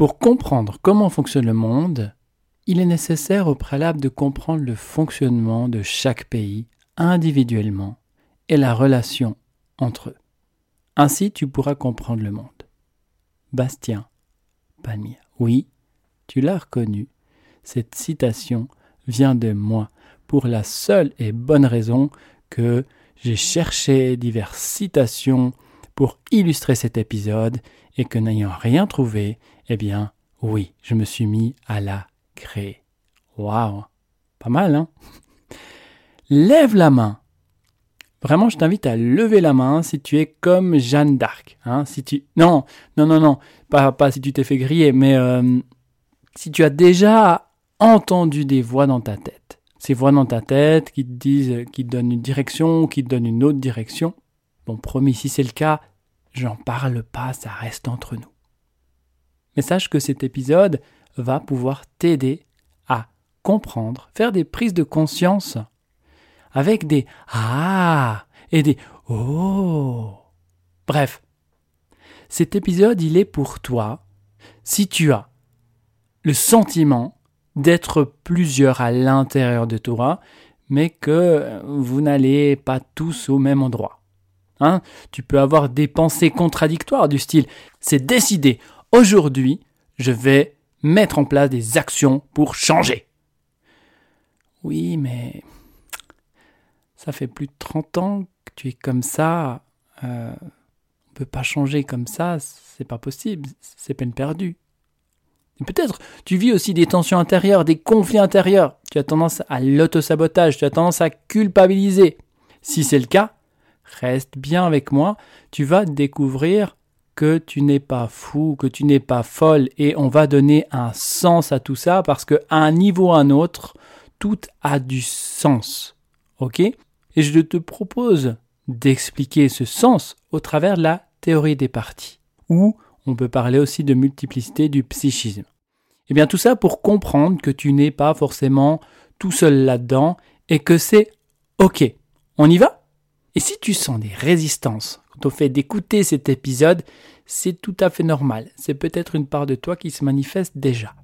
Pour comprendre comment fonctionne le monde, il est nécessaire au préalable de comprendre le fonctionnement de chaque pays individuellement et la relation entre eux. Ainsi, tu pourras comprendre le monde. Bastien Palmier. Oui, tu l'as reconnu. Cette citation vient de moi pour la seule et bonne raison que j'ai cherché diverses citations pour illustrer cet épisode et que n'ayant rien trouvé, eh bien, oui, je me suis mis à la créer. Waouh! Pas mal, hein? Lève la main. Vraiment, je t'invite à lever la main si tu es comme Jeanne d'Arc. Hein? Si tu... Non, non, non, non. Pas, si tu t'es fait griller, mais euh, si tu as déjà entendu des voix dans ta tête. Ces voix dans ta tête qui te disent, qui te donnent une direction, qui te donnent une autre direction. Bon, promis, si c'est le cas, j'en parle pas, ça reste entre nous. Mais sache que cet épisode va pouvoir t'aider à comprendre, faire des prises de conscience avec des ah et des oh. Bref, cet épisode, il est pour toi si tu as le sentiment d'être plusieurs à l'intérieur de toi, mais que vous n'allez pas tous au même endroit. Hein tu peux avoir des pensées contradictoires du style c'est décidé, aujourd'hui, je vais mettre en place des actions pour changer. Oui, mais ça fait plus de 30 ans que tu es comme ça. Euh, on peut pas changer comme ça, c'est pas possible, c'est peine perdue. Peut-être tu vis aussi des tensions intérieures, des conflits intérieurs. Tu as tendance à l'autosabotage, tu as tendance à culpabiliser. Si c'est le cas, reste bien avec moi, tu vas découvrir que tu n'es pas fou, que tu n'es pas folle, et on va donner un sens à tout ça parce qu'à un niveau ou à un autre, tout a du sens. Ok? Et je te propose d'expliquer ce sens au travers de la théorie des parties, ou on peut parler aussi de multiplicité du psychisme. Et eh bien tout ça pour comprendre que tu n'es pas forcément tout seul là-dedans et que c'est ok. On y va? Et si tu sens des résistances on fait d'écouter cet épisode, c'est tout à fait normal. C'est peut-être une part de toi qui se manifeste déjà.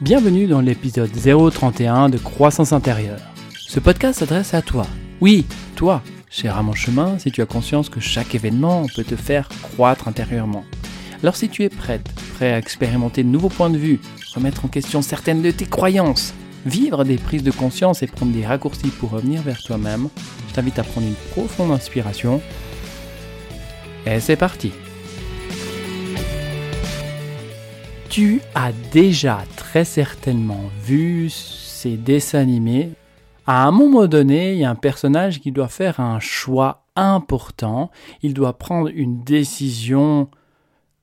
Bienvenue dans l'épisode 031 de Croissance intérieure. Ce podcast s'adresse à toi. Oui, toi, cher à mon chemin, si tu as conscience que chaque événement peut te faire croître intérieurement. Alors si tu es prête, prêt à expérimenter de nouveaux points de vue, remettre en question certaines de tes croyances, vivre des prises de conscience et prendre des raccourcis pour revenir vers toi-même, je t'invite à prendre une profonde inspiration. Et c'est parti Tu as déjà très certainement vu ces dessins animés. À un moment donné, il y a un personnage qui doit faire un choix important, il doit prendre une décision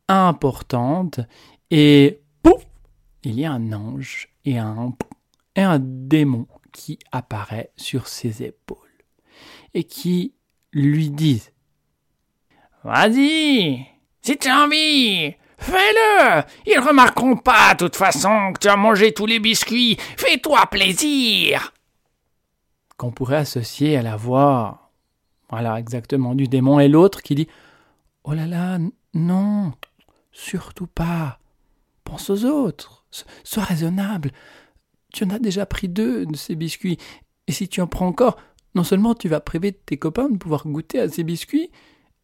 importante et pouf, il y a un ange et un, et un démon qui apparaît sur ses épaules et qui lui disent Vas-y, si tu as envie, fais-le. Ils remarqueront pas, de toute façon, que tu as mangé tous les biscuits. Fais-toi plaisir. Qu'on pourrait associer à la voix, voilà, exactement, du démon et l'autre qui dit Oh là là, non, surtout pas. Pense aux autres. Sois raisonnable. Tu en as déjà pris deux de ces biscuits. Et si tu en prends encore, non seulement tu vas priver tes copains de pouvoir goûter à ces biscuits,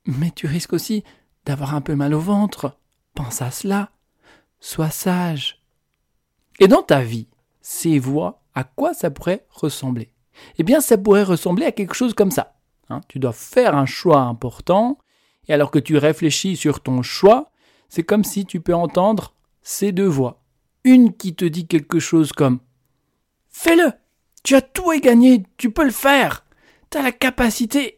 mais tu risques aussi d'avoir un peu mal au ventre. Pense à cela. Sois sage. Et dans ta vie, ces voix, à quoi ça pourrait ressembler? Eh bien, ça pourrait ressembler à quelque chose comme ça. Hein. tu dois faire un choix important, et alors que tu réfléchis sur ton choix, c'est comme si tu peux entendre ces deux voix. Une qui te dit quelque chose comme Fais-le. Tu as tout à gagner, tu peux le faire. Tu as la capacité.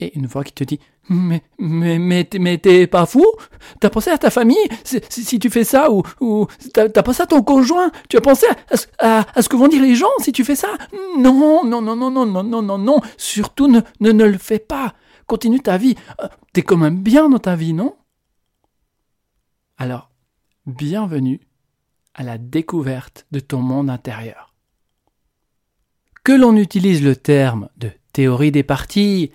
Et une voix qui te dit mais, mais, t'es pas fou? T'as pensé à ta famille? Si, tu fais ça Ou, ou t'as pensé à ton conjoint? Tu as pensé à, à, ce que vont dire les gens si tu fais ça? Non, non, non, non, non, non, non, non, non. Surtout ne, ne, ne le fais pas. Continue ta vie. Euh, t'es quand même bien dans ta vie, non? Alors, bienvenue à la découverte de ton monde intérieur. Que l'on utilise le terme de théorie des parties,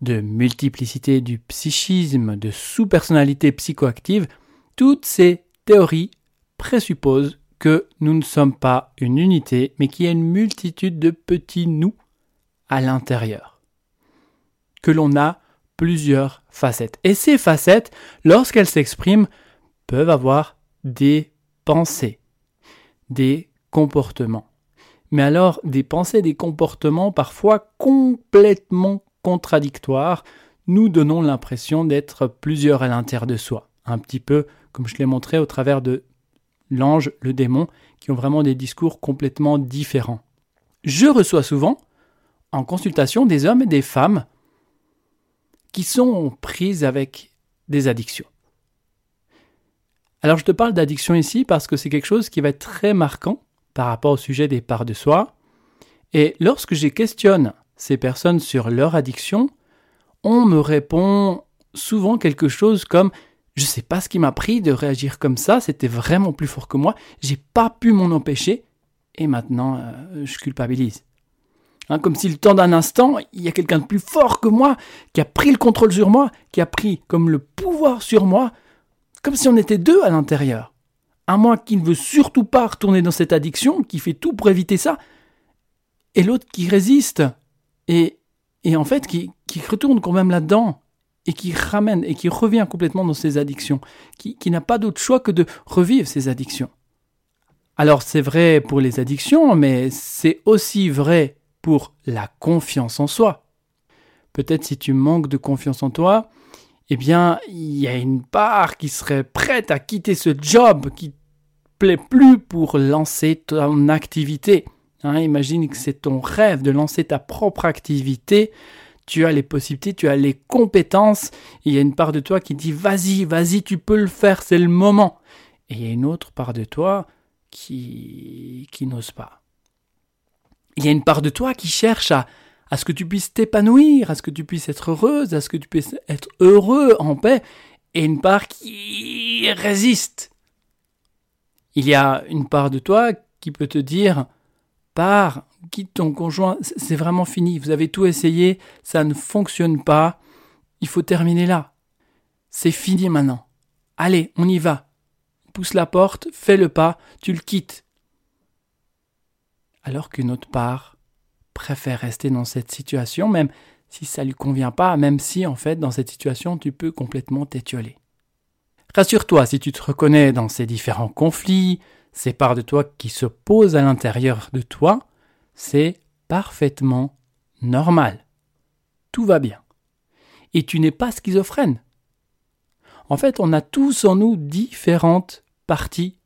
de multiplicité du psychisme, de sous-personnalité psychoactive, toutes ces théories présupposent que nous ne sommes pas une unité, mais qu'il y a une multitude de petits nous à l'intérieur. Que l'on a plusieurs facettes. Et ces facettes, lorsqu'elles s'expriment, peuvent avoir des pensées, des comportements. Mais alors, des pensées, des comportements parfois complètement contradictoires, nous donnons l'impression d'être plusieurs à l'intérieur de soi. Un petit peu comme je l'ai montré au travers de l'ange, le démon, qui ont vraiment des discours complètement différents. Je reçois souvent, en consultation, des hommes et des femmes qui sont prises avec des addictions. Alors je te parle d'addiction ici parce que c'est quelque chose qui va être très marquant par rapport au sujet des parts de soi. Et lorsque je questionne ces personnes sur leur addiction, on me répond souvent quelque chose comme je sais pas ce qui m'a pris de réagir comme ça, c'était vraiment plus fort que moi, j'ai pas pu m'en empêcher, et maintenant euh, je culpabilise. Hein, comme si le temps d'un instant, il y a quelqu'un de plus fort que moi qui a pris le contrôle sur moi, qui a pris comme le pouvoir sur moi, comme si on était deux à l'intérieur. Un moi qui ne veut surtout pas retourner dans cette addiction, qui fait tout pour éviter ça, et l'autre qui résiste, et, et en fait qui, qui retourne quand même là-dedans, et qui ramène, et qui revient complètement dans ses addictions, qui, qui n'a pas d'autre choix que de revivre ses addictions. Alors c'est vrai pour les addictions, mais c'est aussi vrai pour la confiance en soi. Peut-être si tu manques de confiance en toi, eh bien, il y a une part qui serait prête à quitter ce job qui plaît plus pour lancer ton activité. Hein, imagine que c'est ton rêve de lancer ta propre activité. Tu as les possibilités, tu as les compétences. Il y a une part de toi qui dit vas-y, vas-y, tu peux le faire, c'est le moment. Et il y a une autre part de toi qui, qui n'ose pas il y a une part de toi qui cherche à, à ce que tu puisses t'épanouir, à ce que tu puisses être heureuse, à ce que tu puisses être heureux en paix, et une part qui résiste. Il y a une part de toi qui peut te dire pars, quitte ton conjoint, c'est vraiment fini, vous avez tout essayé, ça ne fonctionne pas, il faut terminer là. C'est fini maintenant. Allez, on y va. Pousse la porte, fais le pas, tu le quittes alors qu'une autre part préfère rester dans cette situation, même si ça lui convient pas, même si en fait dans cette situation tu peux complètement t'étioler. Rassure-toi, si tu te reconnais dans ces différents conflits, ces parts de toi qui se posent à l'intérieur de toi, c'est parfaitement normal. Tout va bien. Et tu n'es pas schizophrène. En fait, on a tous en nous différentes parties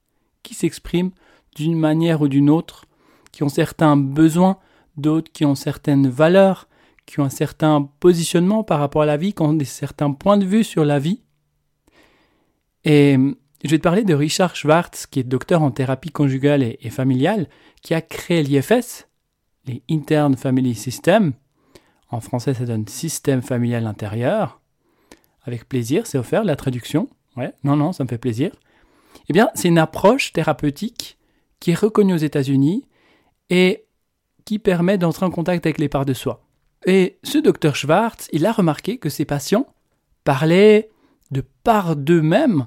qui s'expriment d'une manière ou d'une autre qui ont certains besoins, d'autres qui ont certaines valeurs, qui ont un certain positionnement par rapport à la vie, qui ont des certains points de vue sur la vie. Et je vais te parler de Richard Schwartz, qui est docteur en thérapie conjugale et, familiale, qui a créé l'IFS, les Intern Family System. En français, ça donne système familial intérieur. Avec plaisir, c'est offert la traduction. Ouais, non, non, ça me fait plaisir. Eh bien, c'est une approche thérapeutique qui est reconnue aux États-Unis et qui permet d'entrer en contact avec les parts de soi. Et ce docteur Schwartz, il a remarqué que ses patients parlaient de parts d'eux-mêmes,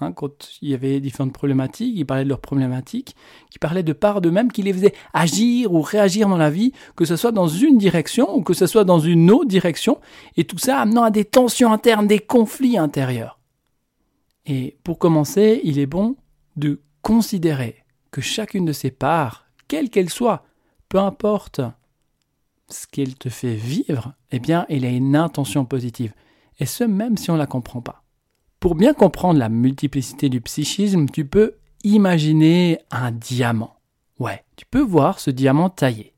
hein, quand il y avait différentes problématiques, ils parlaient de leurs problématiques, qui parlaient de parts d'eux-mêmes qui les faisaient agir ou réagir dans la vie, que ce soit dans une direction ou que ce soit dans une autre direction, et tout ça amenant à des tensions internes, des conflits intérieurs. Et pour commencer, il est bon de considérer que chacune de ces parts quelle qu'elle soit, peu importe ce qu'elle te fait vivre, eh bien, elle a une intention positive. Et ce, même si on ne la comprend pas. Pour bien comprendre la multiplicité du psychisme, tu peux imaginer un diamant. Ouais, tu peux voir ce diamant taillé.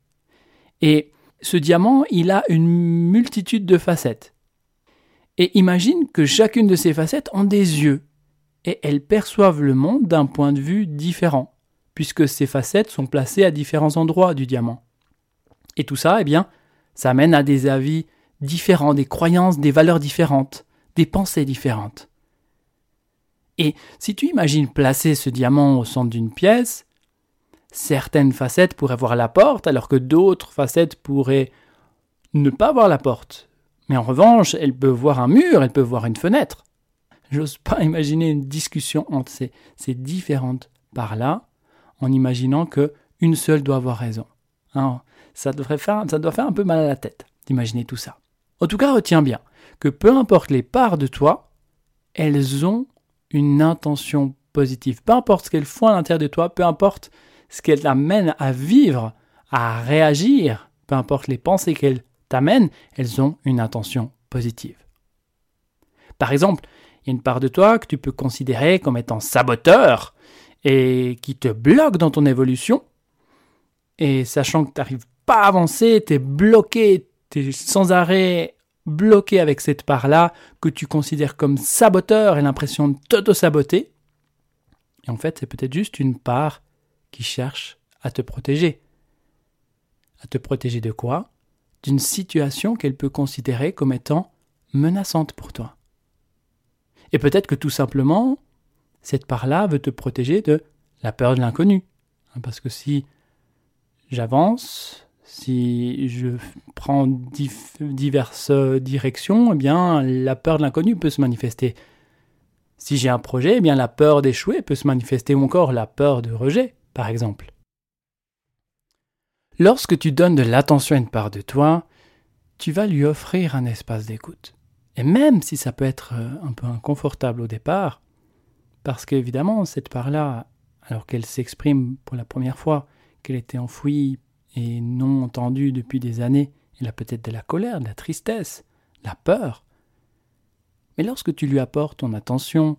Et ce diamant, il a une multitude de facettes. Et imagine que chacune de ces facettes ont des yeux, et elles perçoivent le monde d'un point de vue différent puisque ces facettes sont placées à différents endroits du diamant. Et tout ça, eh bien, ça mène à des avis différents, des croyances, des valeurs différentes, des pensées différentes. Et si tu imagines placer ce diamant au centre d'une pièce, certaines facettes pourraient voir la porte, alors que d'autres facettes pourraient ne pas voir la porte, Mais en revanche, elle peut voir un mur, elle peut voir une fenêtre. J'ose pas imaginer une discussion entre ces, ces différentes parts-là en imaginant que une seule doit avoir raison. Hein, ça, devrait faire, ça doit faire un peu mal à la tête d'imaginer tout ça. En tout cas, retiens bien que peu importe les parts de toi, elles ont une intention positive. Peu importe ce qu'elles font à l'intérieur de toi, peu importe ce qu'elles t'amènent à vivre, à réagir, peu importe les pensées qu'elles t'amènent, elles ont une intention positive. Par exemple, il y a une part de toi que tu peux considérer comme étant saboteur et qui te bloque dans ton évolution. Et sachant que tu n'arrives pas à avancer, tu es bloqué, tu es sans arrêt bloqué avec cette part-là que tu considères comme saboteur et l'impression de t'auto-saboter. Et en fait, c'est peut-être juste une part qui cherche à te protéger. À te protéger de quoi? D'une situation qu'elle peut considérer comme étant menaçante pour toi. Et peut-être que tout simplement, cette part-là veut te protéger de la peur de l'inconnu. Hein, parce que si j'avance, si je prends diverses directions, eh bien, la peur de l'inconnu peut se manifester. Si j'ai un projet, eh bien, la peur d'échouer peut se manifester, ou encore la peur de rejet, par exemple. Lorsque tu donnes de l'attention à une part de toi, tu vas lui offrir un espace d'écoute. Et même si ça peut être euh, un peu inconfortable au départ, parce qu'évidemment, cette part-là, alors qu'elle s'exprime pour la première fois, qu'elle était enfouie et non entendue depuis des années, elle a peut-être de la colère, de la tristesse, de la peur. Mais lorsque tu lui apportes ton attention,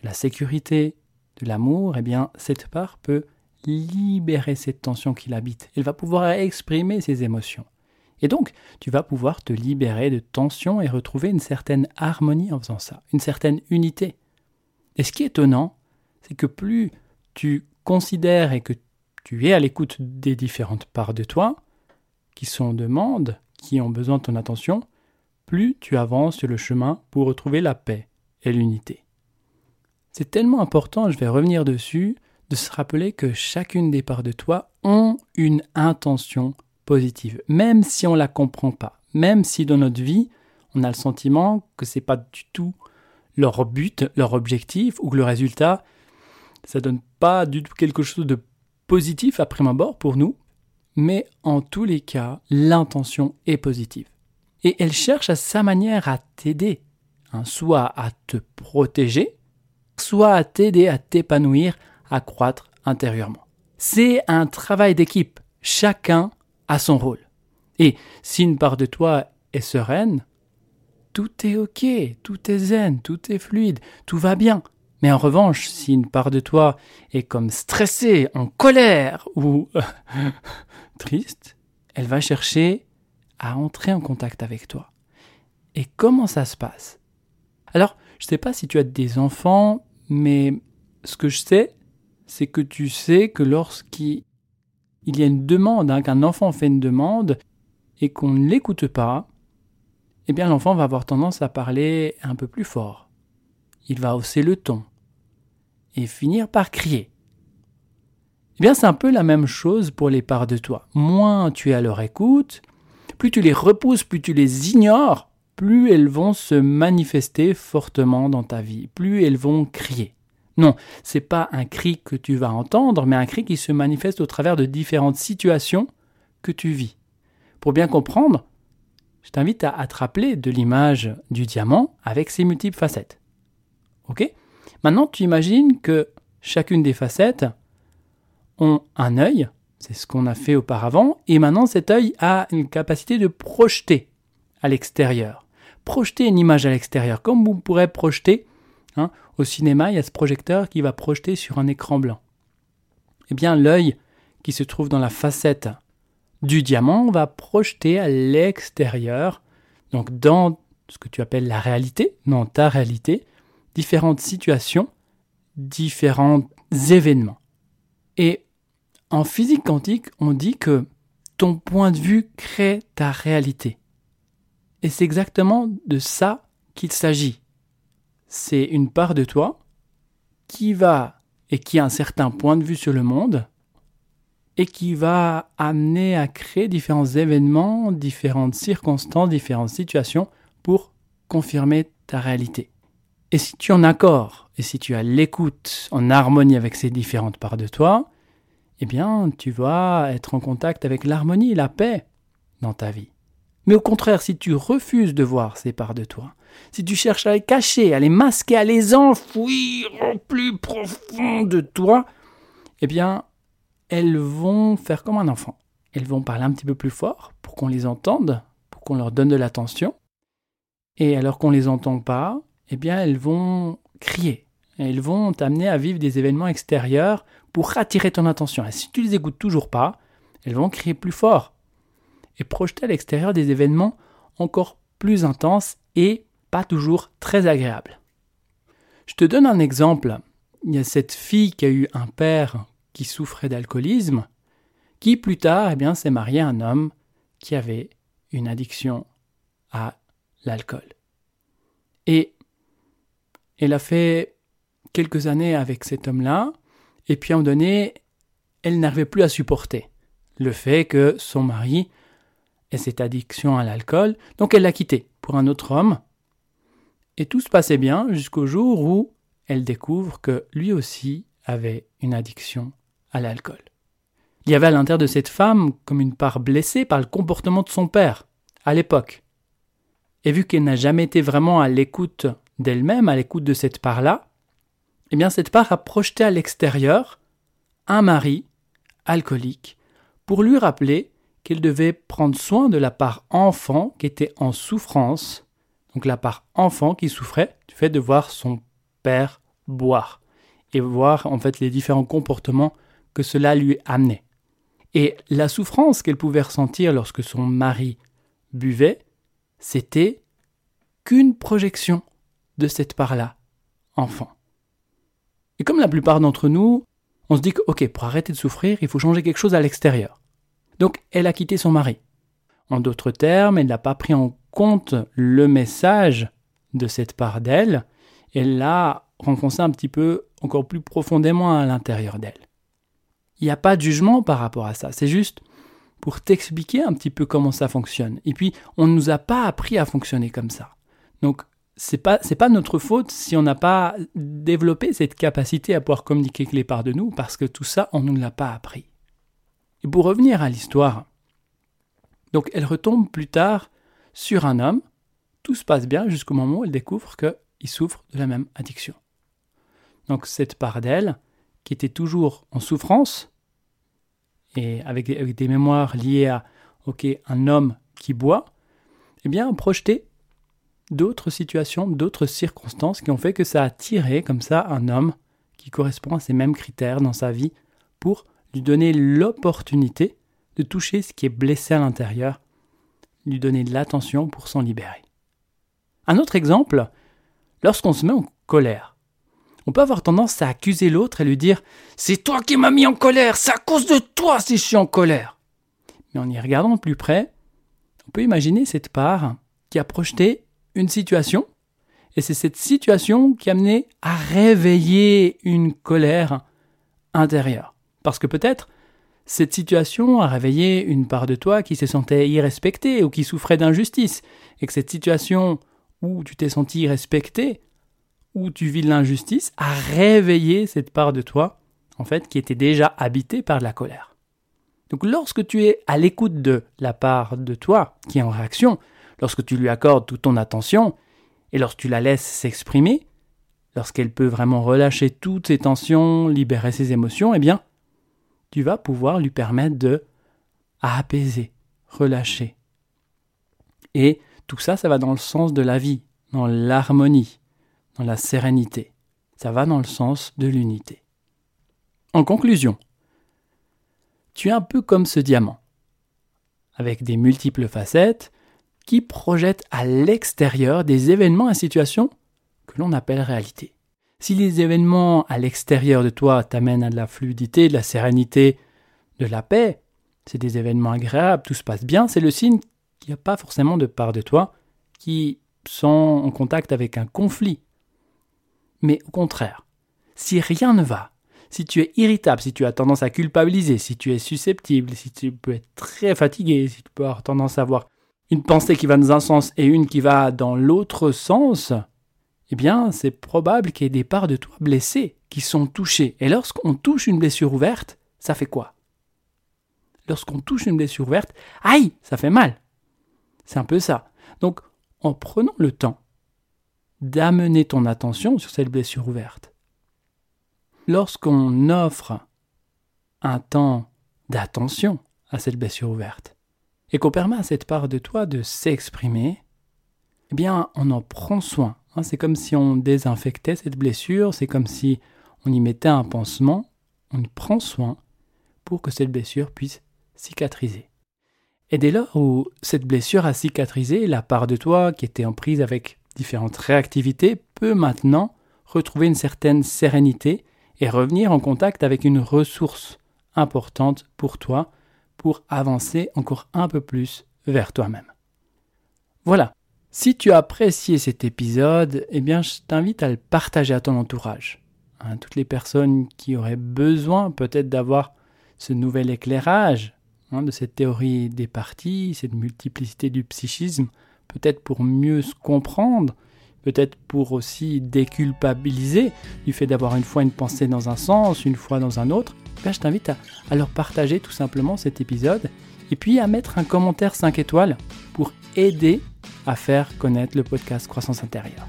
de la sécurité, de l'amour, eh bien, cette part peut libérer cette tension qui l'habite. Elle va pouvoir exprimer ses émotions. Et donc, tu vas pouvoir te libérer de tension et retrouver une certaine harmonie en faisant ça, une certaine unité. Et ce qui est étonnant, c'est que plus tu considères et que tu es à l'écoute des différentes parts de toi, qui sont en demande, qui ont besoin de ton attention, plus tu avances sur le chemin pour retrouver la paix et l'unité. C'est tellement important, je vais revenir dessus, de se rappeler que chacune des parts de toi ont une intention positive, même si on ne la comprend pas, même si dans notre vie, on a le sentiment que ce n'est pas du tout leur but, leur objectif, ou que le résultat, ça donne pas du tout quelque chose de positif à prime abord pour nous, mais en tous les cas, l'intention est positive. Et elle cherche à sa manière à t'aider, hein, soit à te protéger, soit à t'aider à t'épanouir, à croître intérieurement. C'est un travail d'équipe. Chacun à son rôle. Et si une part de toi est sereine, tout est ok, tout est zen, tout est fluide, tout va bien. Mais en revanche, si une part de toi est comme stressée, en colère ou triste, elle va chercher à entrer en contact avec toi. Et comment ça se passe? Alors, je ne sais pas si tu as des enfants, mais ce que je sais, c'est que tu sais que lorsqu'il il y a une demande, hein, qu'un enfant fait une demande et qu'on ne l'écoute pas, eh bien l'enfant va avoir tendance à parler un peu plus fort. Il va hausser le ton et finir par crier. Eh bien c'est un peu la même chose pour les parts de toi. Moins tu es à leur écoute, plus tu les repousses, plus tu les ignores, plus elles vont se manifester fortement dans ta vie, plus elles vont crier. Non, c'est pas un cri que tu vas entendre, mais un cri qui se manifeste au travers de différentes situations que tu vis. Pour bien comprendre, je t'invite à, te rappeler de l'image du diamant avec ses multiples facettes. Ok? Maintenant, tu imagines que chacune des facettes ont un œil, c'est ce qu'on a fait auparavant, et maintenant cet œil a une capacité de projeter à l'extérieur. Projeter une image à l'extérieur, comme vous pourrez projeter Hein, au cinéma, il y a ce projecteur qui va projeter sur un écran blanc. Eh bien, l'œil qui se trouve dans la facette du diamant va projeter à l'extérieur, donc dans ce que tu appelles la réalité, dans ta réalité, différentes situations, différents événements. Et en physique quantique, on dit que ton point de vue crée ta réalité. Et c'est exactement de ça qu'il s'agit c'est une part de toi qui va et qui a un certain point de vue sur le monde et qui va amener à créer différents événements, différentes circonstances, différentes situations pour confirmer ta réalité. Et si tu es en accord et si tu as l'écoute en harmonie avec ces différentes parts de toi, eh bien, tu vas être en contact avec l'harmonie la paix dans ta vie. Mais au contraire, si tu refuses de voir ces parts de toi, si tu cherches à les cacher, à les masquer, à les enfouir au plus profond de toi, eh bien, elles vont faire comme un enfant. Elles vont parler un petit peu plus fort pour qu'on les entende, pour qu'on leur donne de l'attention. Et alors qu'on ne les entend pas, eh bien, elles vont crier. Elles vont t'amener à vivre des événements extérieurs pour attirer ton attention. Et si tu les écoutes toujours pas, elles vont crier plus fort et projeter à l'extérieur des événements encore plus intenses et pas toujours très agréables. Je te donne un exemple. Il y a cette fille qui a eu un père qui souffrait d'alcoolisme, qui plus tard eh s'est marié à un homme qui avait une addiction à l'alcool. Et elle a fait quelques années avec cet homme-là, et puis à un moment donné, elle n'arrivait plus à supporter le fait que son mari ait cette addiction à l'alcool, donc elle l'a quitté pour un autre homme, et tout se passait bien jusqu'au jour où elle découvre que lui aussi avait une addiction à l'alcool. Il y avait à l'intérieur de cette femme comme une part blessée par le comportement de son père, à l'époque. Et vu qu'elle n'a jamais été vraiment à l'écoute d'elle-même, à l'écoute de cette part-là, eh bien cette part a projeté à l'extérieur un mari alcoolique pour lui rappeler qu'elle devait prendre soin de la part enfant qui était en souffrance, donc la part enfant qui souffrait du fait de voir son père boire et voir en fait les différents comportements que cela lui amenait. Et la souffrance qu'elle pouvait ressentir lorsque son mari buvait, c'était qu'une projection de cette part-là, enfant. Et comme la plupart d'entre nous, on se dit que, ok, pour arrêter de souffrir, il faut changer quelque chose à l'extérieur. Donc, elle a quitté son mari. En d'autres termes, elle n'a pas pris en compte le message de cette part d'elle, elle l'a renfoncé un petit peu encore plus profondément à l'intérieur d'elle. Il n'y a pas de jugement par rapport à ça, c'est juste pour t'expliquer un petit peu comment ça fonctionne. Et puis, on ne nous a pas appris à fonctionner comme ça. Donc, c'est pas c'est pas notre faute si on n'a pas développé cette capacité à pouvoir communiquer avec les parts de nous parce que tout ça on ne nous l'a pas appris. Et pour revenir à l'histoire, donc elle retombe plus tard sur un homme, tout se passe bien jusqu'au moment où elle découvre qu'il souffre de la même addiction. Donc cette part d'elle, qui était toujours en souffrance, et avec, des mémoires liées à un homme qui boit, eh bien projeté d'autres situations, d'autres circonstances qui ont fait que ça a tiré comme ça un homme qui correspond à ces mêmes critères dans sa vie pour lui donner l'opportunité de toucher ce qui est blessé à l'intérieur, lui donner de l'attention pour s'en libérer. Un autre exemple, lorsqu'on se met en colère, on peut avoir tendance à accuser l'autre et lui dire C'est toi qui m'as mis en colère, c'est à cause de toi si je suis en colère. Mais en y regardant de plus près, on peut imaginer cette part qui a projeté une situation, et c'est cette situation qui a amené à réveiller une colère intérieure. Parce que peut-être cette situation a réveillé une part de toi qui se sentait irrespectée ou qui souffrait d'injustice, et que cette situation où tu t'es senti irrespecté, où tu vis l'injustice, a réveillé cette part de toi, en fait, qui était déjà habitée par la colère. Donc lorsque tu es à l'écoute de la part de toi qui est en réaction, lorsque tu lui accordes toute ton attention, et lorsque tu la laisses s'exprimer, lorsqu'elle peut vraiment relâcher toutes ses tensions, libérer ses émotions, eh bien, tu vas pouvoir lui permettre de apaiser, relâcher. Et tout ça, ça va dans le sens de la vie, dans l'harmonie, dans la sérénité. Ça va dans le sens de l'unité. En conclusion, tu es un peu comme ce diamant, avec des multiples facettes, qui projette à l'extérieur des événements et situations que l'on appelle réalité. Si les événements à l'extérieur de toi t'amènent à de la fluidité, de la sérénité, de la paix, c'est des événements agréables, tout se passe bien, c'est le signe qu'il n'y a pas forcément de part de toi qui sont en contact avec un conflit. Mais au contraire, si rien ne va, Si tu es irritable, si tu as tendance à culpabiliser, si tu es susceptible, si tu peux être très fatigué, si tu peux avoir tendance à avoir une pensée qui va dans un sens et une qui va dans l'autre sens, eh bien, c'est probable qu'il y ait des parts de toi blessées qui sont touchées. Et lorsqu'on touche une blessure ouverte, ça fait quoi? Lorsqu'on touche une blessure ouverte, aïe, ça fait mal. C'est un peu ça. Donc, en prenant le temps d'amener ton attention sur cette blessure ouverte, lorsqu'on offre un temps d'attention à cette blessure ouverte, et qu'on permet à cette part de toi de s'exprimer, eh bien, on en prend soin. Hein. c'est comme si on désinfectait cette blessure, c'est comme si on y mettait un pansement, on prend soin pour que cette blessure puisse cicatriser. Et dès lors où cette blessure a cicatrisé, la part de toi qui était en prise avec différentes réactivités peut maintenant retrouver une certaine sérénité et revenir en contact avec une ressource importante pour toi pour avancer encore un peu plus vers toi-même. Voilà. Si tu as apprécié cet épisode, eh bien, je t'invite à le partager à ton entourage. À toutes les personnes qui auraient besoin peut-être d'avoir ce nouvel éclairage hein, de cette théorie des parties, cette multiplicité du psychisme, peut-être pour mieux se comprendre, peut-être pour aussi déculpabiliser du fait d'avoir une fois une pensée dans un sens, une fois dans un autre, je t'invite à, à, leur partager tout simplement cet épisode et puis à mettre un commentaire 5 étoiles pour aider à faire connaître le podcast Croissance intérieure.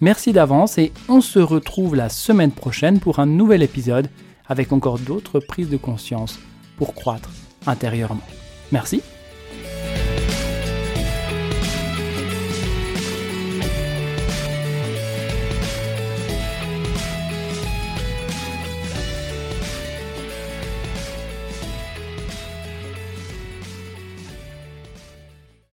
Merci d'avance et on se retrouve la semaine prochaine pour un nouvel épisode avec encore d'autres prises de conscience pour croître intérieurement. Merci